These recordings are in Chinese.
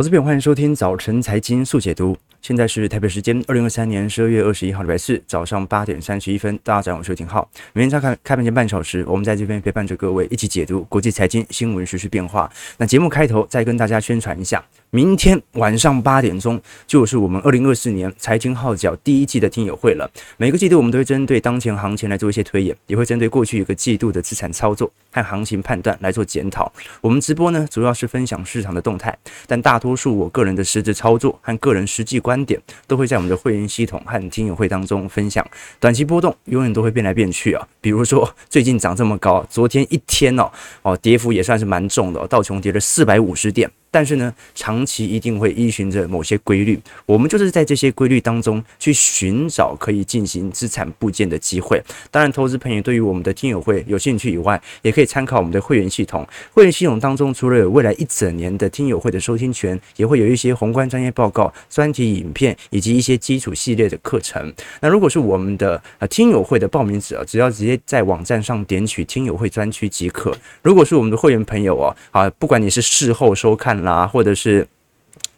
我这边，欢迎收听早晨财经速解读。现在是台北时间二零二三年十二月二十一号礼拜四早上八点三十一分。大家好，我是廷浩。每天早开开盘前半小时，我们在这边陪伴着各位一起解读国际财经新闻、时事变化。那节目开头再跟大家宣传一下。明天晚上八点钟就是我们二零二四年财经号角第一季的听友会了。每个季度我们都会针对当前行情来做一些推演，也会针对过去一个季度的资产操作和行情判断来做检讨。我们直播呢，主要是分享市场的动态，但大多数我个人的实质操作和个人实际观点都会在我们的会员系统和听友会当中分享。短期波动永远都会变来变去啊，比如说最近涨这么高，昨天一天哦哦跌幅也算是蛮重的，道琼跌了四百五十点。但是呢，长期一定会依循着某些规律，我们就是在这些规律当中去寻找可以进行资产部件的机会。当然，投资朋友对于我们的听友会有兴趣以外，也可以参考我们的会员系统。会员系统当中，除了有未来一整年的听友会的收听权，也会有一些宏观专业报告、专题影片以及一些基础系列的课程。那如果是我们的呃听友会的报名者，只要直接在网站上点取听友会专区即可。如果是我们的会员朋友哦，啊，不管你是事后收看。啦，或者是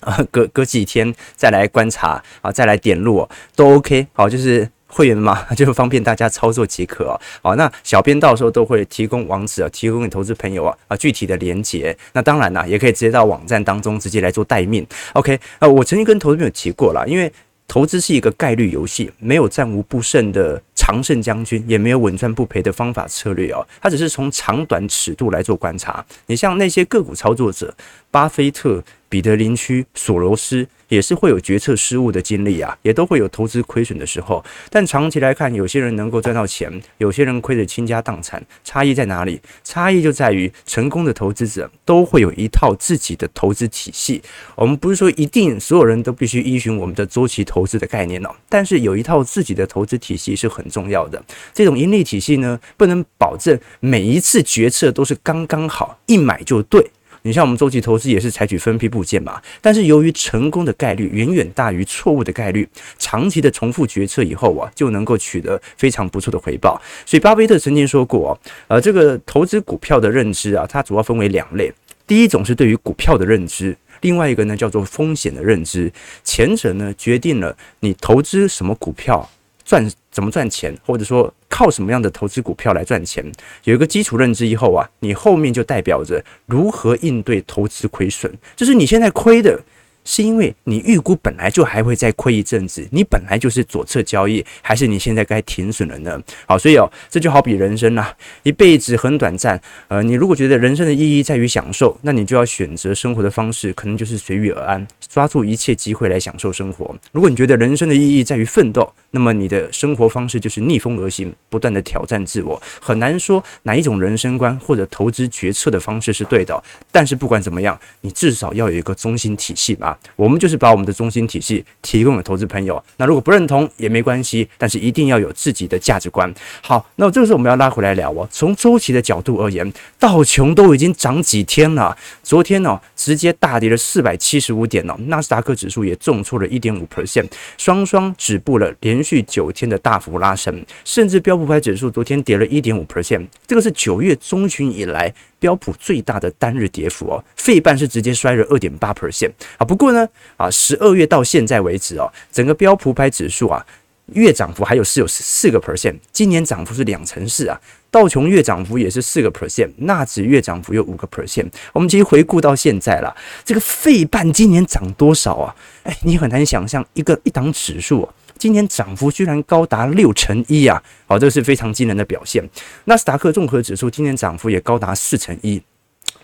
啊，隔隔几天再来观察啊，再来点入都 OK。好，就是会员嘛，就方便大家操作即可啊。好，那小编到时候都会提供网址啊，提供给投资朋友啊啊具体的连接。那当然啦，也可以直接到网站当中直接来做待命。OK，呃，我曾经跟投资朋友提过了，因为投资是一个概率游戏，没有战无不胜的常胜将军，也没有稳赚不赔的方法策略哦。他只是从长短尺度来做观察。你像那些个股操作者。巴菲特、彼得林区、索罗斯也是会有决策失误的经历啊，也都会有投资亏损的时候。但长期来看，有些人能够赚到钱，有些人亏得倾家荡产。差异在哪里？差异就在于成功的投资者都会有一套自己的投资体系。我们不是说一定所有人都必须依循我们的周期投资的概念哦，但是有一套自己的投资体系是很重要的。这种盈利体系呢，不能保证每一次决策都是刚刚好，一买就对。你像我们周期投资也是采取分批部件嘛，但是由于成功的概率远远大于错误的概率，长期的重复决策以后啊，就能够取得非常不错的回报。所以巴菲特曾经说过啊，呃，这个投资股票的认知啊，它主要分为两类，第一种是对于股票的认知，另外一个呢叫做风险的认知。前者呢决定了你投资什么股票赚怎么赚钱，或者说。靠什么样的投资股票来赚钱？有一个基础认知以后啊，你后面就代表着如何应对投资亏损，就是你现在亏的。是因为你预估本来就还会再亏一阵子，你本来就是左侧交易，还是你现在该停损了呢？好，所以哦，这就好比人生啊，一辈子很短暂。呃，你如果觉得人生的意义在于享受，那你就要选择生活的方式，可能就是随遇而安，抓住一切机会来享受生活。如果你觉得人生的意义在于奋斗，那么你的生活方式就是逆风而行，不断的挑战自我。很难说哪一种人生观或者投资决策的方式是对的，但是不管怎么样，你至少要有一个中心体系吧。我们就是把我们的中心体系提供给投资朋友。那如果不认同也没关系，但是一定要有自己的价值观。好，那这个时候我们要拉回来聊哦。从周期的角度而言，道琼都已经涨几天了。昨天呢、哦，直接大跌了四百七十五点哦。纳斯达克指数也重挫了一点五 percent，双双止步了连续九天的大幅拉升。甚至标普牌指数昨天跌了一点五 percent，这个是九月中旬以来。标普最大的单日跌幅哦，费半是直接衰了二点八 percent 啊。不过呢，啊，十二月到现在为止哦，整个标普牌指数啊，月涨幅还有是有四个 percent，今年涨幅是两成四啊。道琼月涨幅也是四个 percent，纳指月涨幅有五个 percent。我们其实回顾到现在了，这个费半今年涨多少啊？哎，你很难想象一个一档指数。今年涨幅居然高达六成一啊！好，这是非常惊人的表现。纳斯达克综合指数今年涨幅也高达四成一。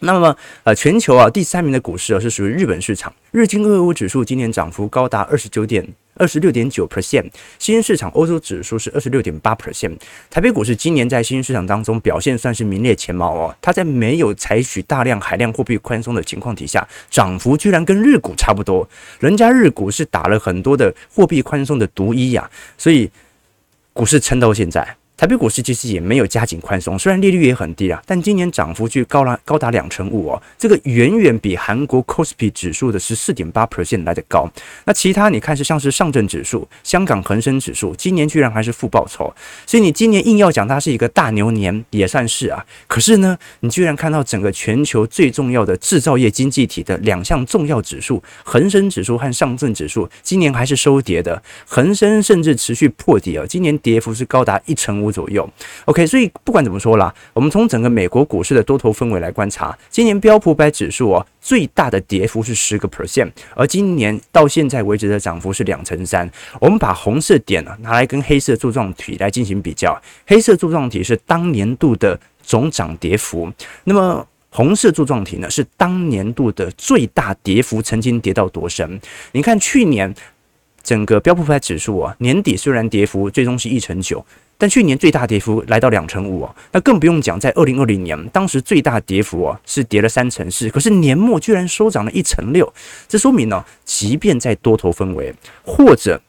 那么，呃，全球啊第三名的股市啊是属于日本市场，日经二五指数今年涨幅高达二十九点。二十六点九 percent，新兴市场欧洲指数是二十六点八 percent，台北股市今年在新兴市场当中表现算是名列前茅哦。它在没有采取大量海量货币宽松的情况底下，涨幅居然跟日股差不多。人家日股是打了很多的货币宽松的毒一呀，所以股市撑到现在。台北股市其实也没有加紧宽松，虽然利率也很低啊，但今年涨幅却高了高达两成五哦，这个远远比韩国 Kospi 指数的十四点八 percent 来得高。那其他你看是像是上证指数、香港恒生指数，今年居然还是负报酬，所以你今年硬要讲它是一个大牛年也算是啊。可是呢，你居然看到整个全球最重要的制造业经济体的两项重要指数，恒生指数和上证指数，今年还是收跌的，恒生甚至持续破底啊，今年跌幅是高达一成五。左右，OK，所以不管怎么说啦，我们从整个美国股市的多头氛围来观察，今年标普百指数哦，最大的跌幅是十个 percent，而今年到现在为止的涨幅是两成三。我们把红色点呢拿来跟黑色柱状体来进行比较，黑色柱状体是当年度的总涨跌幅，那么红色柱状体呢是当年度的最大跌幅，曾经跌到多深？你看去年整个标普百指数啊，年底虽然跌幅最终是一成九。但去年最大跌幅来到两成五哦，那更不用讲，在二零二零年，当时最大跌幅哦是跌了三成四，可是年末居然收涨了一成六，这说明呢，即便在多头氛围或者。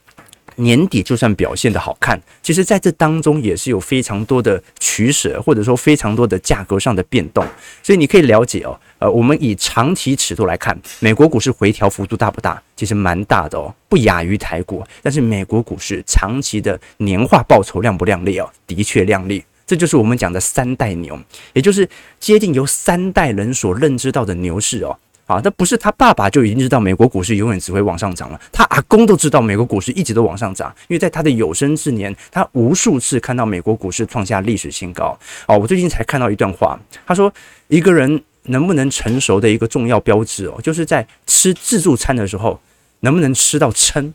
年底就算表现的好看，其实在这当中也是有非常多的取舍，或者说非常多的价格上的变动。所以你可以了解哦，呃，我们以长期尺度来看，美国股市回调幅度大不大？其实蛮大的哦，不亚于台股。但是美国股市长期的年化报酬亮不亮丽哦？的确亮丽。这就是我们讲的三代牛，也就是接近由三代人所认知到的牛市哦。啊，那不是他爸爸就已经知道美国股市永远只会往上涨了，他阿公都知道美国股市一直都往上涨，因为在他的有生之年，他无数次看到美国股市创下历史新高。哦，我最近才看到一段话，他说一个人能不能成熟的一个重要标志哦，就是在吃自助餐的时候能不能吃到撑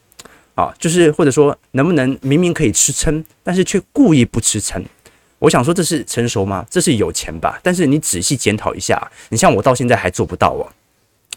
啊，就是或者说能不能明明可以吃撑，但是却故意不吃撑。我想说这是成熟吗？这是有钱吧？但是你仔细检讨一下，你像我到现在还做不到哦。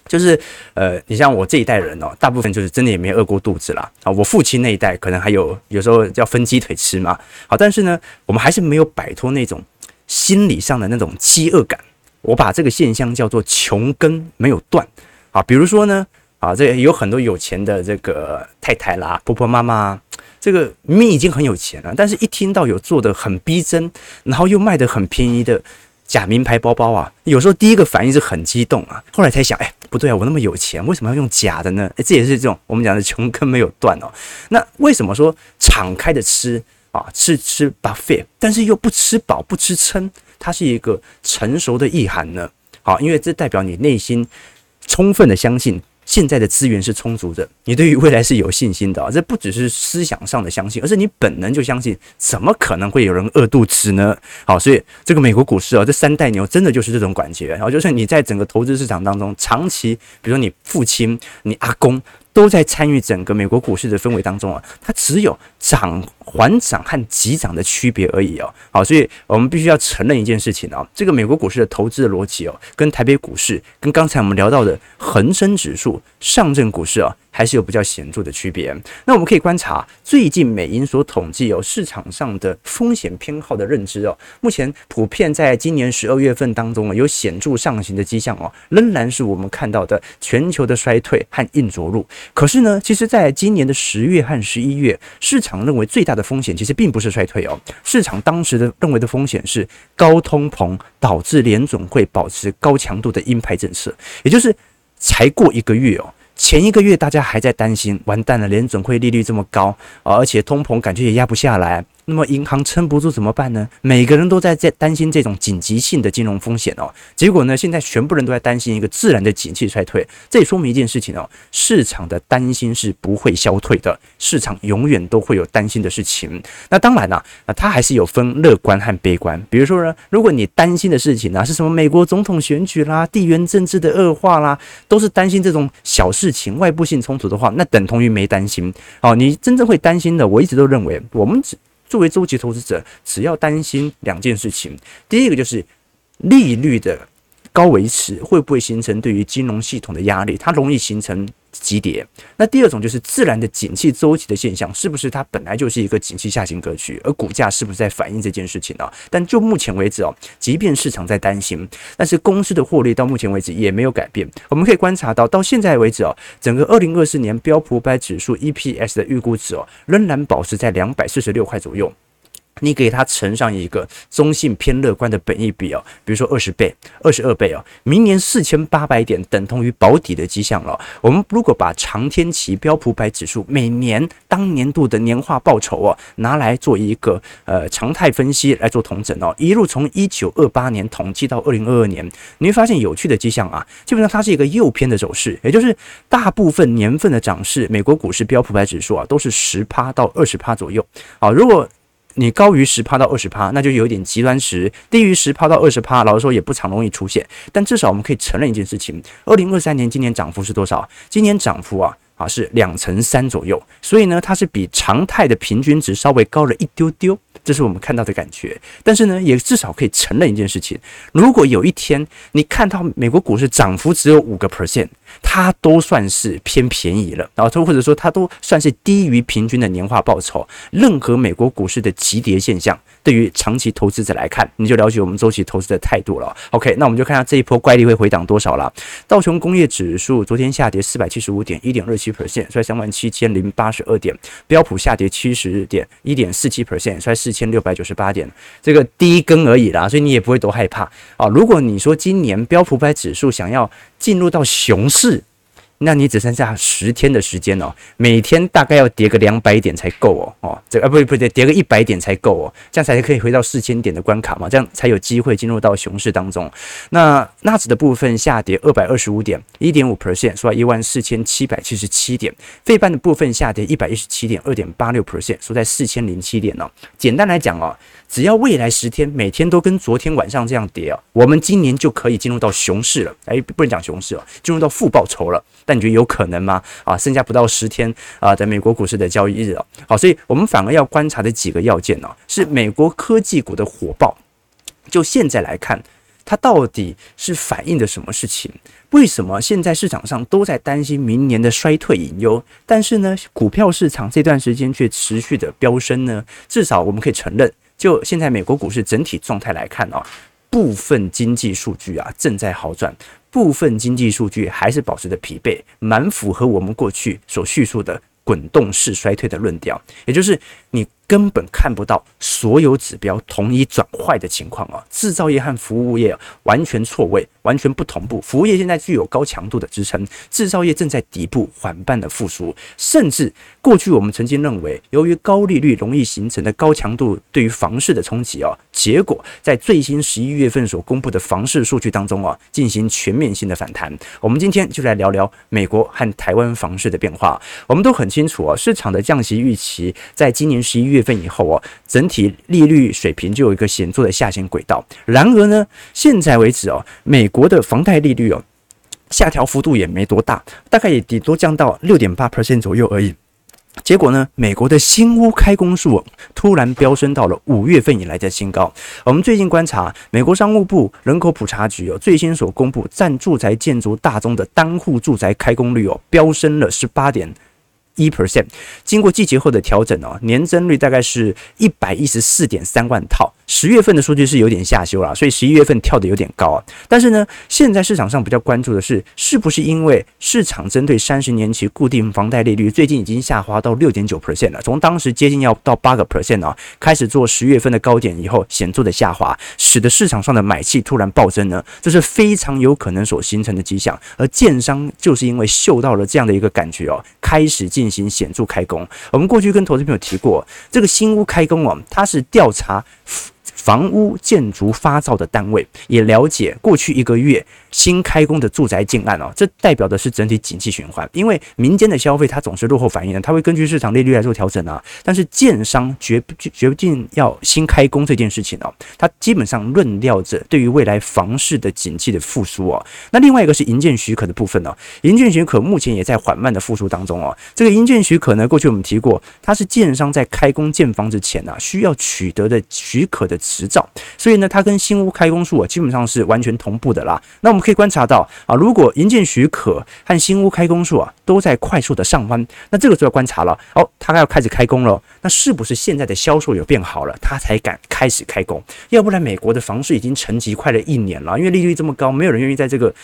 就是呃，你像我这一代人哦，大部分就是真的也没饿过肚子啦。啊。我父亲那一代可能还有有时候叫分鸡腿吃嘛。好，但是呢，我们还是没有摆脱那种心理上的那种饥饿感。我把这个现象叫做穷根没有断啊。比如说呢，啊，这有很多有钱的这个太太啦、婆婆妈妈，这个明明已经很有钱了，但是一听到有做的很逼真，然后又卖的很便宜的。假名牌包包啊，有时候第一个反应是很激动啊，后来才想，哎，不对啊，我那么有钱，为什么要用假的呢？哎，这也是这种我们讲的穷根没有断哦。那为什么说敞开的吃啊，吃吃 buffet，但是又不吃饱不吃撑，它是一个成熟的意涵呢？好，因为这代表你内心充分的相信。现在的资源是充足的，你对于未来是有信心的啊！这不只是思想上的相信，而是你本能就相信，怎么可能会有人饿肚子呢？好，所以这个美国股市啊，这三代牛真的就是这种感觉。然后就是你在整个投资市场当中，长期，比如说你父亲、你阿公都在参与整个美国股市的氛围当中啊，它只有涨。缓涨和急涨的区别而已哦，好，所以我们必须要承认一件事情啊，这个美国股市的投资的逻辑哦，跟台北股市、跟刚才我们聊到的恒生指数、上证股市啊。还是有比较显著的区别。那我们可以观察最近美银所统计有市场上的风险偏好的认知哦，目前普遍在今年十二月份当中啊，有显著上行的迹象哦，仍然是我们看到的全球的衰退和硬着陆。可是呢，其实在今年的十月和十一月，市场认为最大的风险其实并不是衰退哦，市场当时的认为的风险是高通膨导致联总会保持高强度的鹰派政策，也就是才过一个月哦。前一个月大家还在担心，完蛋了，连准会利率这么高，而且通膨感觉也压不下来。那么银行撑不住怎么办呢？每个人都在在担心这种紧急性的金融风险哦。结果呢，现在全部人都在担心一个自然的景气衰退。这也说明一件事情哦，市场的担心是不会消退的，市场永远都会有担心的事情。那当然啦，啊，它还是有分乐观和悲观。比如说呢，如果你担心的事情呢是什么美国总统选举啦、地缘政治的恶化啦，都是担心这种小事情、外部性冲突的话，那等同于没担心。哦，你真正会担心的，我一直都认为我们只。作为周期投资者，只要担心两件事情，第一个就是利率的高维持会不会形成对于金融系统的压力，它容易形成急跌。那第二种就是自然的景气周期的现象，是不是它本来就是一个景气下行格局，而股价是不是在反映这件事情呢？但就目前为止哦，即便市场在担心，但是公司的获利到目前为止也没有改变。我们可以观察到，到现在为止哦，整个二零二四年标普五百指数 EPS 的预估值哦，仍然保持在两百四十六块左右。你给它乘上一个中性偏乐观的本益比哦，比如说二十倍、二十二倍哦，明年四千八百点等同于保底的迹象了。我们如果把长天期标普百指数每年当年度的年化报酬哦，拿来做一个呃常态分析来做统整哦，一路从一九二八年统计到二零二二年，你会发现有趣的迹象啊，基本上它是一个右偏的走势，也就是大部分年份的涨势，美国股市标普百指数啊都是十趴到二十趴左右。啊，如果你高于十趴到二十趴，那就有点极端值；低于十趴到二十趴，老实说也不常容易出现。但至少我们可以承认一件事情：二零二三年今年涨幅是多少？今年涨幅啊啊是两成三左右。所以呢，它是比常态的平均值稍微高了一丢丢，这是我们看到的感觉。但是呢，也至少可以承认一件事情：如果有一天你看到美国股市涨幅只有五个 percent。它都算是偏便宜了，然后或者说它都算是低于平均的年化报酬。任何美国股市的急跌现象，对于长期投资者来看，你就了解我们周期投资的态度了。OK，那我们就看下这一波怪力会回档多少了。道琼工业指数昨天下跌四百七十五点，一点二七 percent，衰三万七千零八十二点。标普下跌七十点，一点四七 percent，衰四千六百九十八点。这个第一根而已啦，所以你也不会多害怕啊。如果你说今年标普百指数想要进入到熊市，那你只剩下十天的时间哦，每天大概要跌个两百点才够哦，哦，这啊不不对，跌个一百点才够哦，这样才可以回到四千点的关卡嘛，这样才有机会进入到熊市当中。那纳指的部分下跌二百二十五点，一点五 percent，收在一万四千七百七十七点。费半的部分下跌一百一十七点，二点八六 percent，收在四千零七点哦。简单来讲哦，只要未来十天每天都跟昨天晚上这样跌啊，我们今年就可以进入到熊市了。哎，不能讲熊市哦，进入到负报酬了。但你觉得有可能吗？啊，剩下不到十天啊，在美国股市的交易日啊，好，所以我们反而要观察的几个要件呢，是美国科技股的火爆。就现在来看，它到底是反映的什么事情？为什么现在市场上都在担心明年的衰退隐忧，但是呢，股票市场这段时间却持续的飙升呢？至少我们可以承认，就现在美国股市整体状态来看哦，部分经济数据啊正在好转。部分经济数据还是保持着疲惫，蛮符合我们过去所叙述的滚动式衰退的论调，也就是你。根本看不到所有指标同一转坏的情况啊！制造业和服务业完全错位，完全不同步。服务业现在具有高强度的支撑，制造业正在底部缓慢的复苏。甚至过去我们曾经认为，由于高利率容易形成的高强度对于房市的冲击啊，结果在最新十一月份所公布的房市数据当中啊，进行全面性的反弹。我们今天就来聊聊美国和台湾房市的变化。我们都很清楚啊，市场的降息预期在今年十一月。月份以后哦，整体利率水平就有一个显著的下行轨道。然而呢，现在为止哦，美国的房贷利率哦，下调幅度也没多大，大概也顶多降到六点八 percent 左右而已。结果呢，美国的新屋开工数突然飙升到了五月份以来的新高。我们最近观察，美国商务部人口普查局哦，最新所公布占住宅建筑大宗的单户住宅开工率哦，飙升了十八点。一 percent，经过季节后的调整哦，年增率大概是一百一十四点三万套。十月份的数据是有点下修了，所以十一月份跳得有点高啊。但是呢，现在市场上比较关注的是，是不是因为市场针对三十年期固定房贷利率最近已经下滑到六点九 percent 了，从当时接近要到八个 percent 啊，开始做十月份的高点以后显著的下滑，使得市场上的买气突然暴增呢？这是非常有可能所形成的迹象。而建商就是因为嗅到了这样的一个感觉哦，开始进。进行显著开工。我们过去跟投资朋友提过，这个新屋开工哦，它是调查房屋建筑发照的单位，也了解过去一个月。新开工的住宅建案哦，这代表的是整体景气循环。因为民间的消费它总是落后反应的，它会根据市场利率来做调整啊。但是建商决决定要新开工这件事情哦，它基本上论调着对于未来房市的景气的复苏哦。那另外一个是营建许可的部分呢，营建许可目前也在缓慢的复苏当中哦。这个营建许可呢，过去我们提过，它是建商在开工建房之前啊，需要取得的许可的执照，所以呢，它跟新屋开工数啊，基本上是完全同步的啦。那我们可以观察到啊，如果营建许可和新屋开工数啊都在快速的上弯，那这个就要观察了哦，它要开始开工了，那是不是现在的销售有变好了，它才敢开始开工？要不然美国的房市已经沉寂快了一年了，因为利率这么高，没有人愿意在这个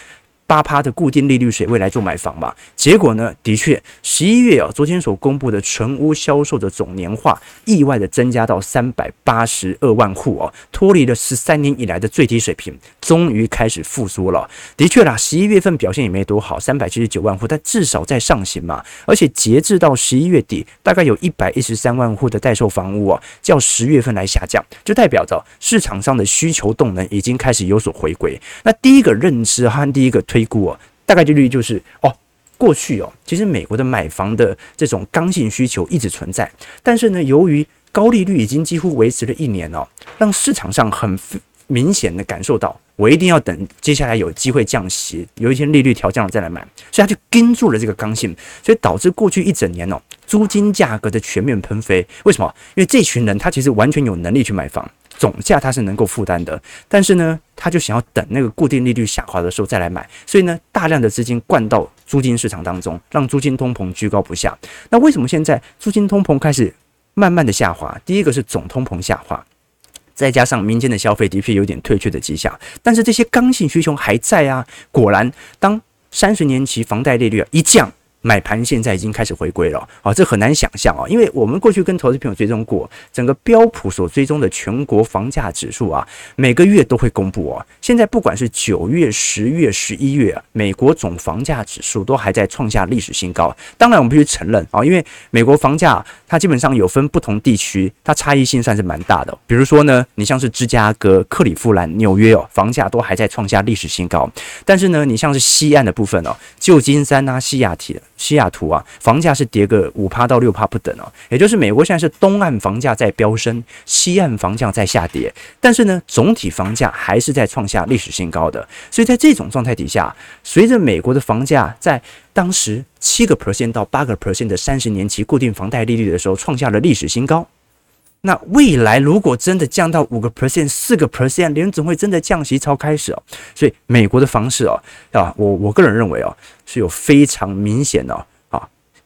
八趴的固定利率水位来做买房嘛？结果呢，的确，十一月啊，昨天所公布的成屋销售的总年化意外的增加到三百八十二万户哦，脱离了十三年以来的最低水平，终于开始复苏了。的确啦，十一月份表现也没多好，三百七十九万户，但至少在上行嘛。而且截至到十一月底，大概有一百一十三万户的待售房屋啊，较十月份来下降，就代表着市场上的需求动能已经开始有所回归。那第一个认知和第一个推低估哦，大概率就是哦，过去哦，其实美国的买房的这种刚性需求一直存在，但是呢，由于高利率已经几乎维持了一年哦，让市场上很明显的感受到，我一定要等接下来有机会降息，有一天利率调降了再来买，所以他就跟住了这个刚性，所以导致过去一整年哦，租金价格的全面喷飞。为什么？因为这群人他其实完全有能力去买房。总价它是能够负担的，但是呢，他就想要等那个固定利率下滑的时候再来买，所以呢，大量的资金灌到租金市场当中，让租金通膨居高不下。那为什么现在租金通膨开始慢慢的下滑？第一个是总通膨下滑，再加上民间的消费的确有点退却的迹象，但是这些刚性需求还在啊。果然，当三十年期房贷利率一降。买盘现在已经开始回归了啊，这很难想象啊，因为我们过去跟投资朋友追踪过，整个标普所追踪的全国房价指数啊，每个月都会公布啊。现在不管是九月、十月、十一月，美国总房价指数都还在创下历史新高。当然，我们必须承认啊，因为美国房价它基本上有分不同地区，它差异性算是蛮大的。比如说呢，你像是芝加哥、克里夫兰、纽约哦，房价都还在创下历史新高。但是呢，你像是西岸的部分哦，旧金山啊、西雅图。西雅图啊，房价是跌个五趴到六趴不等哦，也就是美国现在是东岸房价在飙升，西岸房价在下跌，但是呢，总体房价还是在创下历史新高的。所以在这种状态底下，随着美国的房价在当时七个 percent 到八个 percent 的三十年期固定房贷利率的时候，创下了历史新高。那未来如果真的降到五个 percent、四个 percent，联总会真的降息超开始哦，所以美国的房市哦，啊，我我个人认为哦，是有非常明显的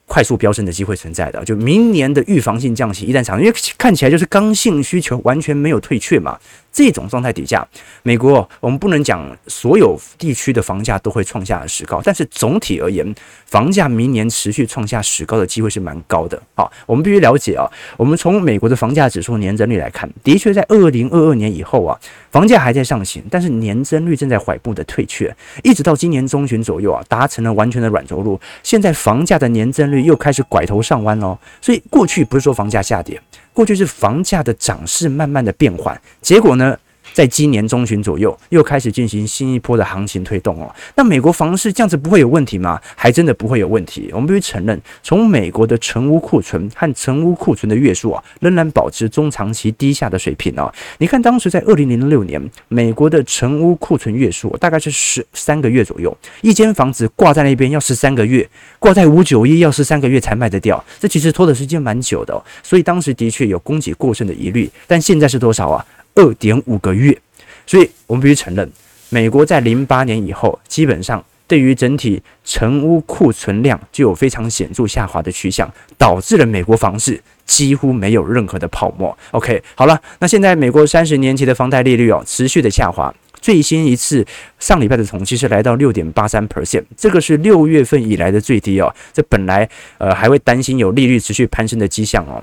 快速飙升的机会存在的。就明年的预防性降息一旦产生，因为看起来就是刚性需求完全没有退却嘛。这种状态底下，美国我们不能讲所有地区的房价都会创下史高，但是总体而言，房价明年持续创下史高的机会是蛮高的。好，我们必须了解啊，我们从美国的房价指数年增率来看，的确在二零二二年以后啊，房价还在上行，但是年增率正在缓步的退却，一直到今年中旬左右啊，达成了完全的软着陆，现在房价的年增率又开始拐头上弯喽。所以过去不是说房价下跌。过去是房价的涨势慢慢的变缓，结果呢，在今年中旬左右又开始进行新一波的行情推动哦。那美国房市这样子不会有问题吗？还真的不会有问题。我们必须承认，从美国的成屋库存和成屋库存的月数啊，仍然保持中长期低下的水平哦。你看，当时在二零零六年，美国的成屋库存月数大概是十三个月左右，一间房子挂在那边要十三个月，挂在五九一要十三个月才卖得掉，这其实拖的时间蛮久的。所以当时的确有供给过剩的疑虑，但现在是多少啊？二点五个月，所以我们必须承认，美国在零八年以后，基本上对于整体成屋库存量就有非常显著下滑的趋向，导致了美国房市几乎没有任何的泡沫。OK，好了，那现在美国三十年期的房贷利率哦，持续的下滑，最新一次上礼拜的统计是来到六点八三 percent，这个是六月份以来的最低哦。这本来呃还会担心有利率持续攀升的迹象哦，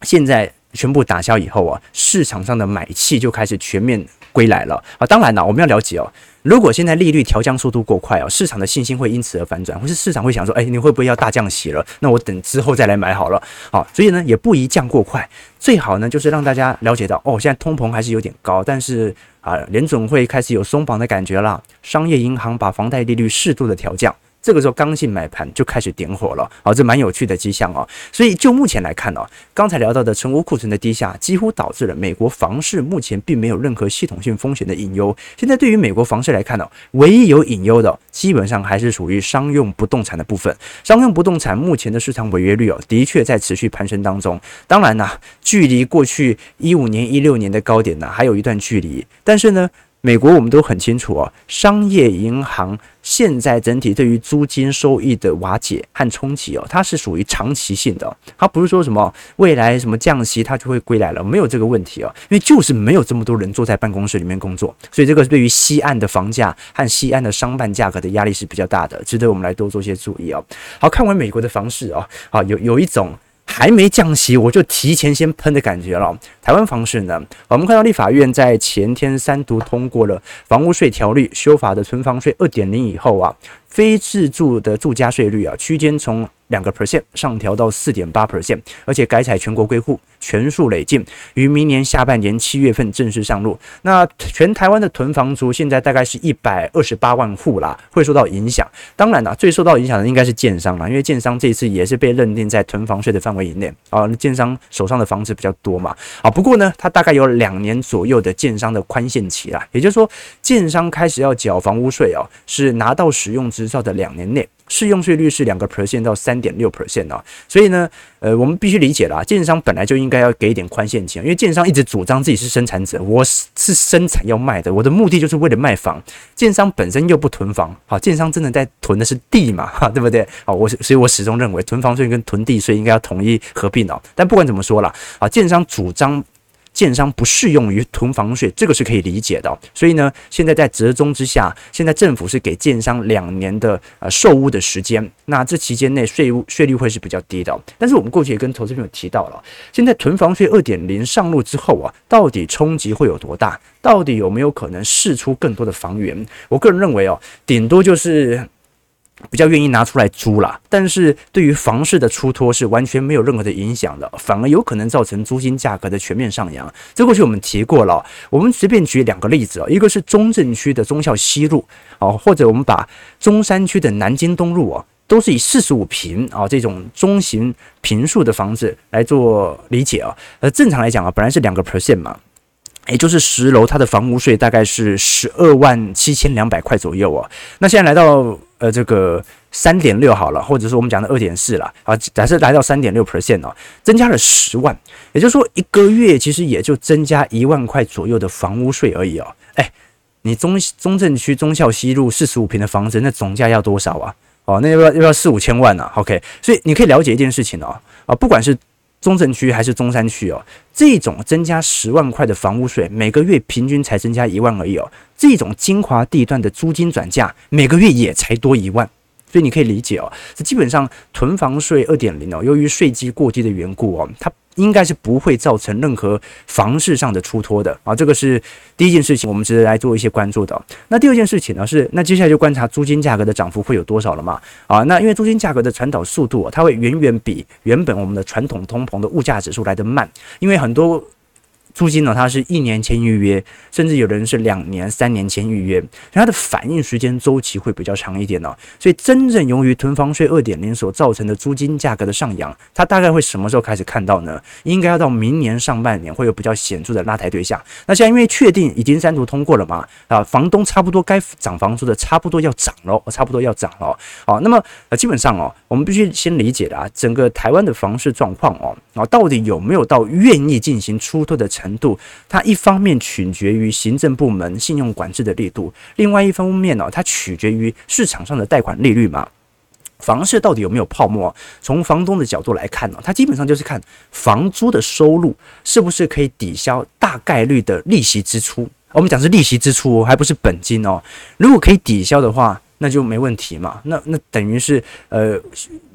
现在。全部打消以后啊，市场上的买气就开始全面归来了啊。当然了，我们要了解哦，如果现在利率调降速度过快哦，市场的信心会因此而反转，或是市场会想说，哎，你会不会要大降息了？那我等之后再来买好了。好，所以呢，也不宜降过快，最好呢就是让大家了解到，哦，现在通膨还是有点高，但是啊，联总会开始有松绑的感觉了，商业银行把房贷利率适度的调降。这个时候刚性买盘就开始点火了，好，这蛮有趣的迹象哦。所以就目前来看哦，刚才聊到的成屋库存的低下，几乎导致了美国房市目前并没有任何系统性风险的隐忧。现在对于美国房市来看呢，唯一有隐忧的，基本上还是属于商用不动产的部分。商用不动产目前的市场违约率哦，的确在持续攀升当中。当然呢，距离过去一五年、一六年的高点呢，还有一段距离。但是呢，美国我们都很清楚哦，商业银行现在整体对于租金收益的瓦解和冲击哦，它是属于长期性的，它不是说什么未来什么降息它就会归来了，没有这个问题哦，因为就是没有这么多人坐在办公室里面工作，所以这个对于西岸的房价和西岸的商办价格的压力是比较大的，值得我们来多做些注意哦。好，看完美国的房市哦，啊，有有一种。还没降息，我就提前先喷的感觉了。台湾房市呢，我们看到立法院在前天三读通过了房屋税条例修法的存房税二点零以后啊，非自住的住家税率啊区间从两个 percent 上调到四点八 percent，而且改采全国归户，全数累进，于明年下半年七月份正式上路。那全台湾的囤房族现在大概是一百二十八万户啦，会受到影响。当然啦，最受到影响的应该是建商啦，因为建商这一次也是被认定在囤房税的范围以内啊。建商手上的房子比较多嘛啊。不过呢，它大概有两年左右的建商的宽限期啦，也就是说，建商开始要缴房屋税哦，是拿到使用执照的两年内。适用税率是两个 percent 到三点六 percent 啊，所以呢，呃，我们必须理解啦，建商本来就应该要给一点宽限期，因为建商一直主张自己是生产者，我是是生产要卖的，我的目的就是为了卖房，建商本身又不囤房，好，建商真的在囤的是地嘛，哈，对不对？好，我所以我始终认为囤房税跟囤地税应该要统一合并哦，但不管怎么说啦，啊，建商主张。建商不适用于囤房税，这个是可以理解的。所以呢，现在在折中之下，现在政府是给建商两年的呃售屋的时间，那这期间内税务税率会是比较低的。但是我们过去也跟投资朋友提到了，现在囤房税二点零上路之后啊，到底冲击会有多大？到底有没有可能释出更多的房源？我个人认为哦，顶多就是。比较愿意拿出来租啦，但是对于房市的出脱是完全没有任何的影响的，反而有可能造成租金价格的全面上扬。这过去我们提过了，我们随便举两个例子啊，一个是中正区的忠孝西路啊，或者我们把中山区的南京东路啊，都是以四十五平啊这种中型平数的房子来做理解啊，呃，正常来讲啊，本来是两个 percent 嘛。也就是十楼，它的房屋税大概是十二万七千两百块左右啊。那现在来到呃这个三点六好了，或者说我们讲的二点四了啊。假设来到三点六 percent 哦，增加了十万，也就是说一个月其实也就增加一万块左右的房屋税而已哦。哎，你中中正区忠孝西路四十五平的房子，那总价要多少啊？哦，那要不要要不要四五千万呢？OK，所以你可以了解一件事情哦，啊，不管是。中城区还是中山区哦，这种增加十万块的房屋税，每个月平均才增加一万而已哦。这种精华地段的租金转价，每个月也才多一万。所以你可以理解哦，这基本上囤房税二点零哦，由于税基过低的缘故哦，它应该是不会造成任何房市上的出脱的啊。这个是第一件事情，我们值得来做一些关注的。那第二件事情呢是，那接下来就观察租金价格的涨幅会有多少了嘛？啊，那因为租金价格的传导速度，它会远远比原本我们的传统通膨的物价指数来得慢，因为很多。租金呢，它是一年签预约，甚至有的人是两年、三年签预约，它的反应时间周期会比较长一点呢。所以，真正由于囤房税二点零所造成的租金价格的上扬，它大概会什么时候开始看到呢？应该要到明年上半年会有比较显著的拉抬对象。那现在因为确定已经三读通过了嘛，啊，房东差不多该涨房租的差不多要涨了，差不多要涨了。好，那么呃，基本上哦，我们必须先理解的啊，整个台湾的房市状况哦，啊，到底有没有到愿意进行出脱的程程度，它一方面取决于行政部门信用管制的力度，另外一方面呢，它取决于市场上的贷款利率嘛。房市到底有没有泡沫？从房东的角度来看呢，它基本上就是看房租的收入是不是可以抵消大概率的利息支出。我们讲是利息支出，还不是本金哦。如果可以抵消的话，那就没问题嘛。那那等于是呃，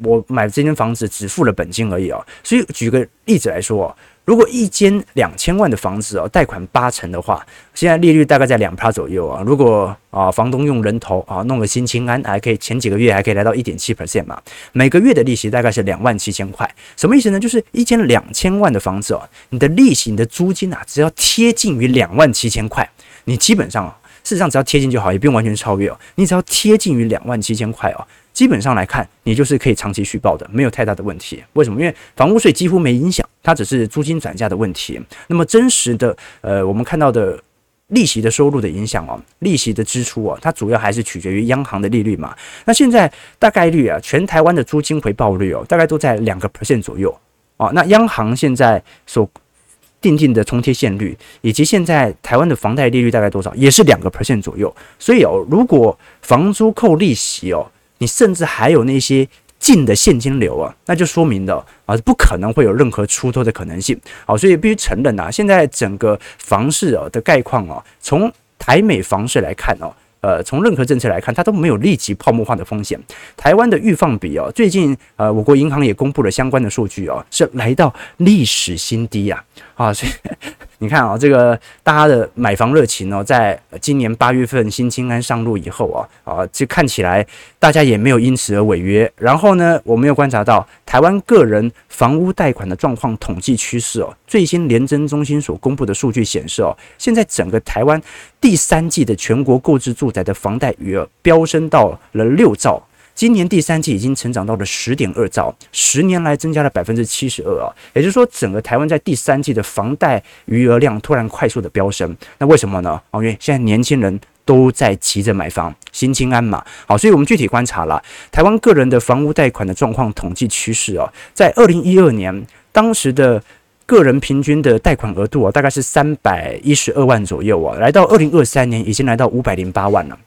我买这间房子只付了本金而已哦。所以举个例子来说。如果一间两千万的房子哦，贷款八成的话，现在利率大概在两趴左右啊。如果啊，房东用人头啊弄个新青安，还可以前几个月还可以来到一点七 percent 嘛，每个月的利息大概是两万七千块。什么意思呢？就是一间两千万的房子哦，你的利息、你的租金啊，只要贴近于两万七千块，你基本上啊，事实上只要贴近就好，也不用完全超越哦。你只要贴近于两万七千块哦。基本上来看，你就是可以长期续报的，没有太大的问题。为什么？因为房屋税几乎没影响，它只是租金转嫁的问题。那么真实的，呃，我们看到的利息的收入的影响哦，利息的支出哦，它主要还是取决于央行的利率嘛。那现在大概率啊，全台湾的租金回报率哦，大概都在两个 percent 左右哦。那央行现在所定定的冲贴现率，以及现在台湾的房贷利率大概多少，也是两个 percent 左右。所以哦，如果房租扣利息哦，你甚至还有那些净的现金流啊，那就说明了啊，不可能会有任何出脱的可能性。好，所以必须承认呐，现在整个房市哦的概况哦，从台美房市来看哦。呃，从任何政策来看，它都没有立即泡沫化的风险。台湾的预放比哦，最近呃，我国银行也公布了相关的数据哦，是来到历史新低呀！啊，所以。你看啊，这个大家的买房热情哦，在今年八月份新青安上路以后啊，啊，这看起来大家也没有因此而违约。然后呢，我们又观察到台湾个人房屋贷款的状况统计趋势哦，最新联征中心所公布的数据显示哦，现在整个台湾第三季的全国购置住宅的房贷余额飙升到了六兆。今年第三季已经成长到了十点二兆，十年来增加了百分之七十二啊！也就是说，整个台湾在第三季的房贷余额量突然快速的飙升，那为什么呢？哦，因为现在年轻人都在急着买房，新青安嘛。好，所以我们具体观察了台湾个人的房屋贷款的状况统计趋势哦，在二零一二年当时的个人平均的贷款额度啊，大概是三百一十二万左右啊，来到二零二三年已经来到五百零八万了，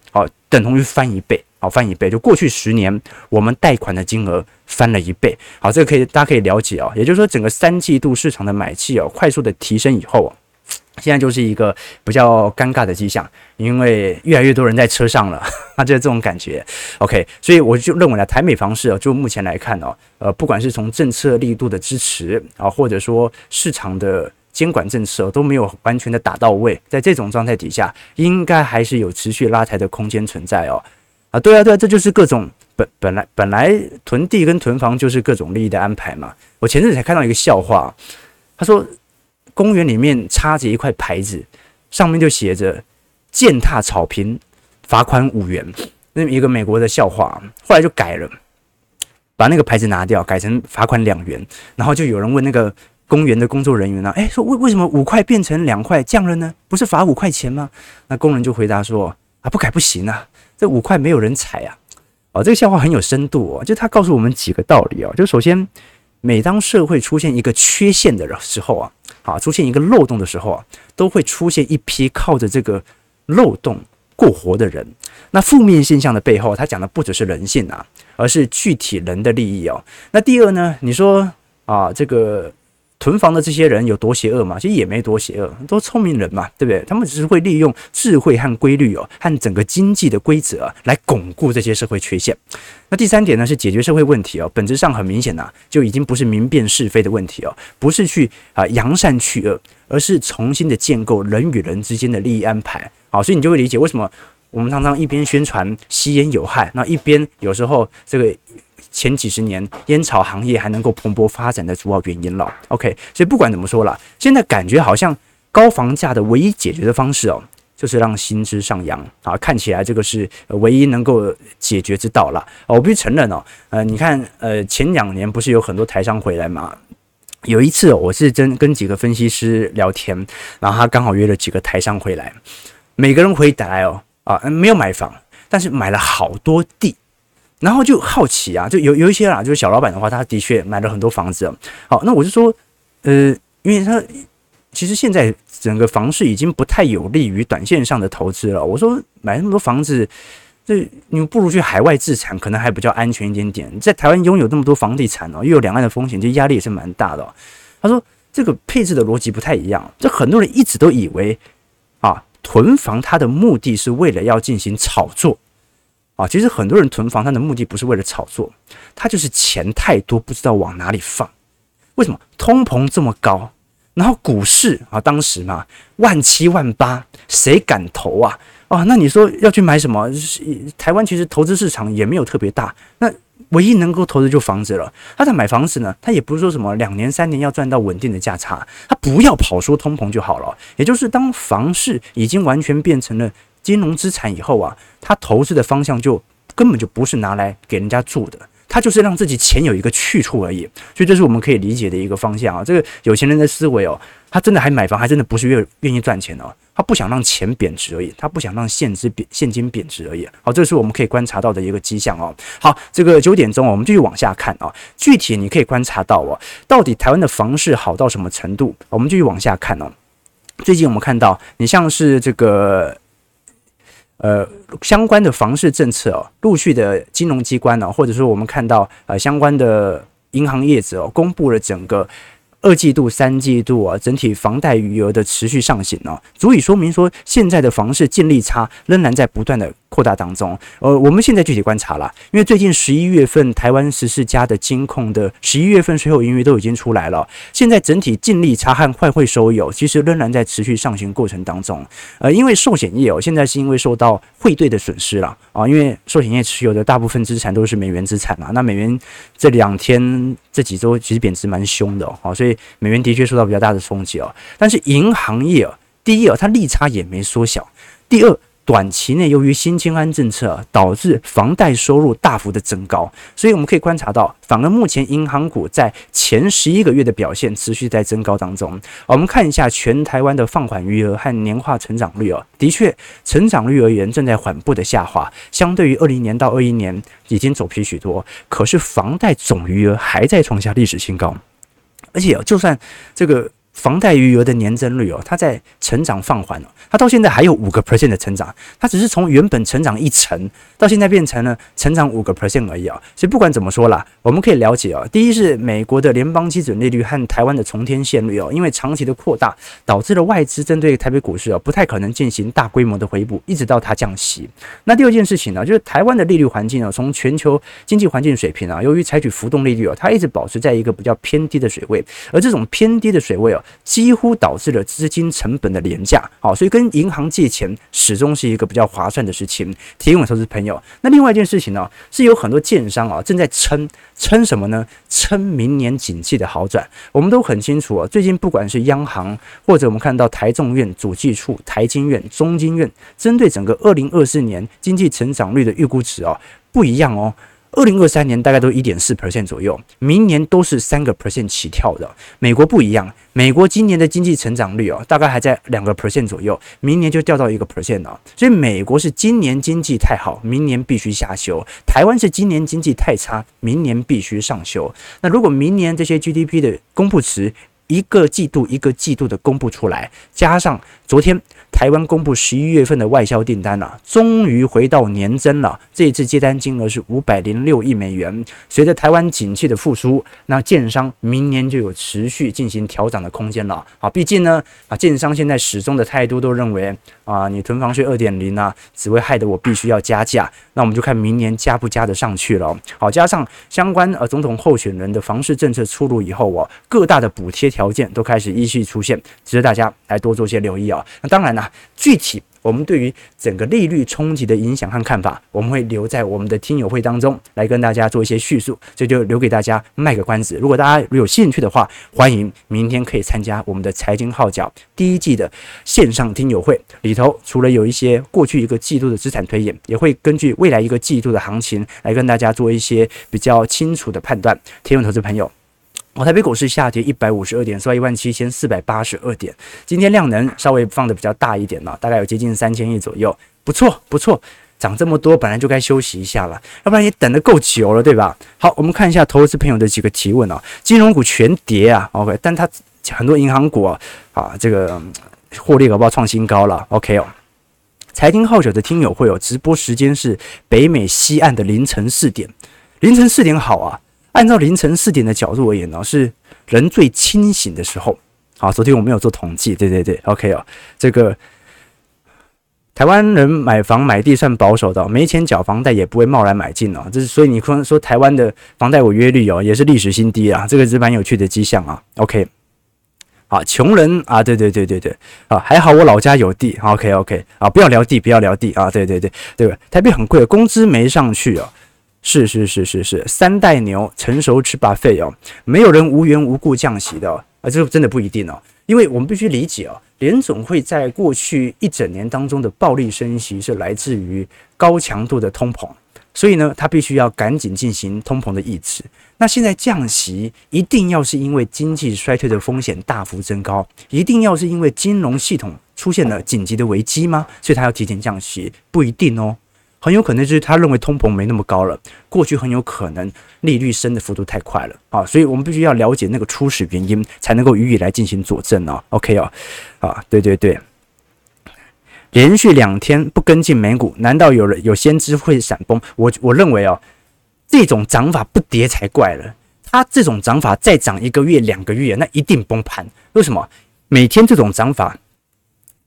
等同于翻一倍。好，翻一倍，就过去十年，我们贷款的金额翻了一倍。好，这个可以，大家可以了解啊。也就是说，整个三季度市场的买气哦，快速的提升以后，现在就是一个比较尴尬的迹象，因为越来越多人在车上了，那 就是这种感觉。OK，所以我就认为呢，台美房市啊，就目前来看呢，呃，不管是从政策力度的支持啊，或者说市场的监管政策都没有完全的打到位，在这种状态底下，应该还是有持续拉抬的空间存在哦。啊，对啊，对啊，这就是各种本本来本来囤地跟囤房就是各种利益的安排嘛。我前阵子才看到一个笑话，他说公园里面插着一块牌子，上面就写着“践踏草坪，罚款五元”，那一个美国的笑话，后来就改了，把那个牌子拿掉，改成罚款两元。然后就有人问那个公园的工作人员呢，哎，说为为什么五块变成两块降了呢？不是罚五块钱吗？那工人就回答说啊，不改不行啊。这五块没有人踩啊！哦，这个笑话很有深度哦，就他告诉我们几个道理哦。就首先，每当社会出现一个缺陷的时候啊，啊，出现一个漏洞的时候啊，都会出现一批靠着这个漏洞过活的人。那负面现象的背后，他讲的不只是人性啊，而是具体人的利益哦。那第二呢，你说啊，这个。囤房的这些人有多邪恶嘛？其实也没多邪恶，都聪明人嘛，对不对？他们只是会利用智慧和规律哦，和整个经济的规则啊，来巩固这些社会缺陷。那第三点呢，是解决社会问题哦，本质上很明显呐，就已经不是明辨是非的问题哦，不是去啊扬善去恶，而是重新的建构人与人之间的利益安排。好，所以你就会理解为什么我们常常一边宣传吸烟有害，那一边有时候这个。前几十年烟草行业还能够蓬勃发展的主要原因了。OK，所以不管怎么说了，现在感觉好像高房价的唯一解决的方式哦，就是让薪资上扬啊，看起来这个是唯一能够解决之道了。我必须承认哦，呃，你看，呃，前两年不是有很多台商回来吗？有一次我是真跟几个分析师聊天，然后他刚好约了几个台商回来，每个人回答哦，啊，没有买房，但是买了好多地。然后就好奇啊，就有有一些啦，就是小老板的话，他的确买了很多房子。好，那我就说，呃，因为他其实现在整个房市已经不太有利于短线上的投资了。我说买那么多房子，这你们不如去海外置产，可能还比较安全一点点。在台湾拥有那么多房地产哦，又有两岸的风险，这压力也是蛮大的。他说这个配置的逻辑不太一样，这很多人一直都以为啊，囤房它的目的是为了要进行炒作。啊，其实很多人囤房，他的目的不是为了炒作，他就是钱太多，不知道往哪里放。为什么通膨这么高？然后股市啊，当时嘛，万七万八，谁敢投啊？啊，那你说要去买什么？台湾其实投资市场也没有特别大，那唯一能够投的就房子了。他在买房子呢，他也不是说什么两年三年要赚到稳定的价差，他不要跑说通膨就好了。也就是当房市已经完全变成了。金融资产以后啊，他投资的方向就根本就不是拿来给人家住的，他就是让自己钱有一个去处而已。所以这是我们可以理解的一个方向啊。这个有钱人的思维哦，他真的还买房，还真的不是愿愿意赚钱哦，他不想让钱贬值而已，他不想让现值贬现金贬值而已。好，这是我们可以观察到的一个迹象哦。好，这个九点钟我们继续往下看啊。具体你可以观察到哦，到底台湾的房市好到什么程度？我们继续往下看哦。最近我们看到，你像是这个。呃，相关的房市政策哦，陆续的金融机关呢，或者说我们看到呃相关的银行业者哦，公布了整个。二季度、三季度啊，整体房贷余额的持续上行呢，足以说明说现在的房市净利差仍然在不断的扩大当中。呃，我们现在具体观察了，因为最近十一月份台湾十四家的金控的十一月份税后盈余都已经出来了，现在整体净利差和换汇收益其实仍然在持续上行过程当中。呃，因为寿险业哦，现在是因为受到汇兑的损失了啊，因为寿险业持有的大部分资产都是美元资产嘛，那美元这两天这几周其实贬值蛮凶的哦，所以。美元的确受到比较大的冲击哦，但是银行业啊，第一啊，它利差也没缩小；第二，短期内由于新清安政策导致房贷收入大幅的增高，所以我们可以观察到，反而目前银行股在前十一个月的表现持续在增高当中。我们看一下全台湾的放款余额和年化成长率哦，的确，成长率而言正在缓步的下滑，相对于二零年到二一年已经走皮许多，可是房贷总余额还在创下历史新高。而且，就算这个。房贷余额的年增率哦，它在成长放缓哦，它到现在还有五个 percent 的成长，它只是从原本成长一成，到现在变成了成长五个 percent 而已啊。所以不管怎么说啦，我们可以了解啊，第一是美国的联邦基准利率和台湾的重天线率哦，因为长期的扩大，导致了外资针对台北股市啊不太可能进行大规模的回补，一直到它降息。那第二件事情呢，就是台湾的利率环境啊，从全球经济环境水平啊，由于采取浮动利率哦，它一直保持在一个比较偏低的水位，而这种偏低的水位哦。几乎导致了资金成本的廉价，好，所以跟银行借钱始终是一个比较划算的事情。提供投资朋友。那另外一件事情呢，是有很多建商啊正在撑撑什么呢？撑明年景气的好转。我们都很清楚啊，最近不管是央行或者我们看到台中院主计处、台经院、中经院，针对整个二零二四年经济成长率的预估值啊，不一样哦。二零二三年大概都一点四 percent 左右，明年都是三个 percent 起跳的。美国不一样，美国今年的经济成长率哦，大概还在两个 percent 左右，明年就掉到一个 percent 了。所以美国是今年经济太好，明年必须下修；台湾是今年经济太差，明年必须上修。那如果明年这些 GDP 的公布词，一个季度一个季度的公布出来，加上昨天。台湾公布十一月份的外销订单了，啊，终于回到年增了。这一次接单金额是五百零六亿美元。随着台湾景气的复苏，那建商明年就有持续进行调涨的空间了。啊，毕竟呢，啊，建商现在始终的态度都认为，啊，你囤房税二点零呢，只会害得我必须要加价。那我们就看明年加不加得上去了。好，加上相关呃总统候选人的房市政策出炉以后，我各大的补贴条条件都开始依序出现，值得大家来多做些留意啊。那当然了。具体我们对于整个利率冲击的影响和看法，我们会留在我们的听友会当中来跟大家做一些叙述，这就留给大家卖个关子。如果大家有兴趣的话，欢迎明天可以参加我们的财经号角第一季的线上听友会里头，除了有一些过去一个季度的资产推演，也会根据未来一个季度的行情来跟大家做一些比较清楚的判断。听众投资朋友。哦，台北股市下跌一百五十二点，收在一万七千四百八十二点。今天量能稍微放的比较大一点了，大概有接近三千亿左右，不错不错，涨这么多，本来就该休息一下了，要不然也等得够久了，对吧？好，我们看一下投资朋友的几个提问啊，金融股全跌啊，OK，但它很多银行股啊，啊，这个获利搞不好创新高了，OK 哦。财经号角的听友会有直播时间是北美西岸的凌晨四点，凌晨四点好啊。按照凌晨四点的角度而言呢，是人最清醒的时候。好，昨天我没有做统计，对对对，OK 哦。这个台湾人买房买地算保守的，没钱缴房贷也不会贸然买进哦。这是所以你可能说台湾的房贷违约率哦，也是历史新低啊，这个是蛮有趣的迹象啊。OK，好，穷人啊，对对对对对，啊，还好我老家有地，OK OK，啊，不要聊地，不要聊地啊，对对对对？台北很贵，工资没上去哦。是是是是是，三代牛成熟吃 buffet 哦，没有人无缘无故降息的，啊，这个真的不一定哦，因为我们必须理解哦，联总会在过去一整年当中的暴力升息是来自于高强度的通膨，所以呢，他必须要赶紧进行通膨的抑制。那现在降息一定要是因为经济衰退的风险大幅增高，一定要是因为金融系统出现了紧急的危机吗？所以他要提前降息？不一定哦，很有可能就是他认为通膨没那么高了。过去很有可能利率升的幅度太快了啊，所以我们必须要了解那个初始原因，才能够予以来进行佐证哦。OK 哦，啊，对对对。连续两天不跟进美股，难道有人有先知会闪崩？我我认为哦，这种涨法不跌才怪了。它这种涨法再涨一个月、两个月，那一定崩盘。为什么？每天这种涨法，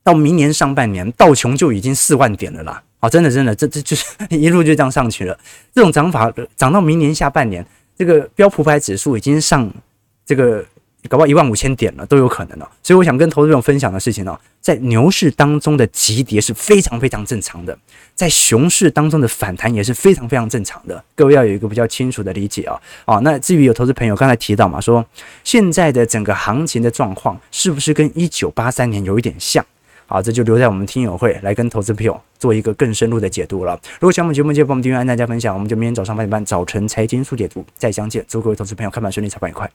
到明年上半年，道琼就已经四万点了啦。哦，真的真的，这这就是 一路就这样上去了。这种涨法涨到明年下半年，这个标普百指数已经上这个。搞不好一万五千点了都有可能哦，所以我想跟投资者分享的事情呢，在牛市当中的急跌是非常非常正常的，在熊市当中的反弹也是非常非常正常的，各位要有一个比较清楚的理解啊。啊，那至于有投资朋友刚才提到嘛，说现在的整个行情的状况是不是跟一九八三年有一点像？好，这就留在我们听友会来跟投资朋友做一个更深入的解读了。如果喜欢我们节目，记得帮我们订阅、按赞、加分享，我们就明天早上八点半早晨财经速解读再相见。祝各位投资朋友开盘顺利，操盘愉快。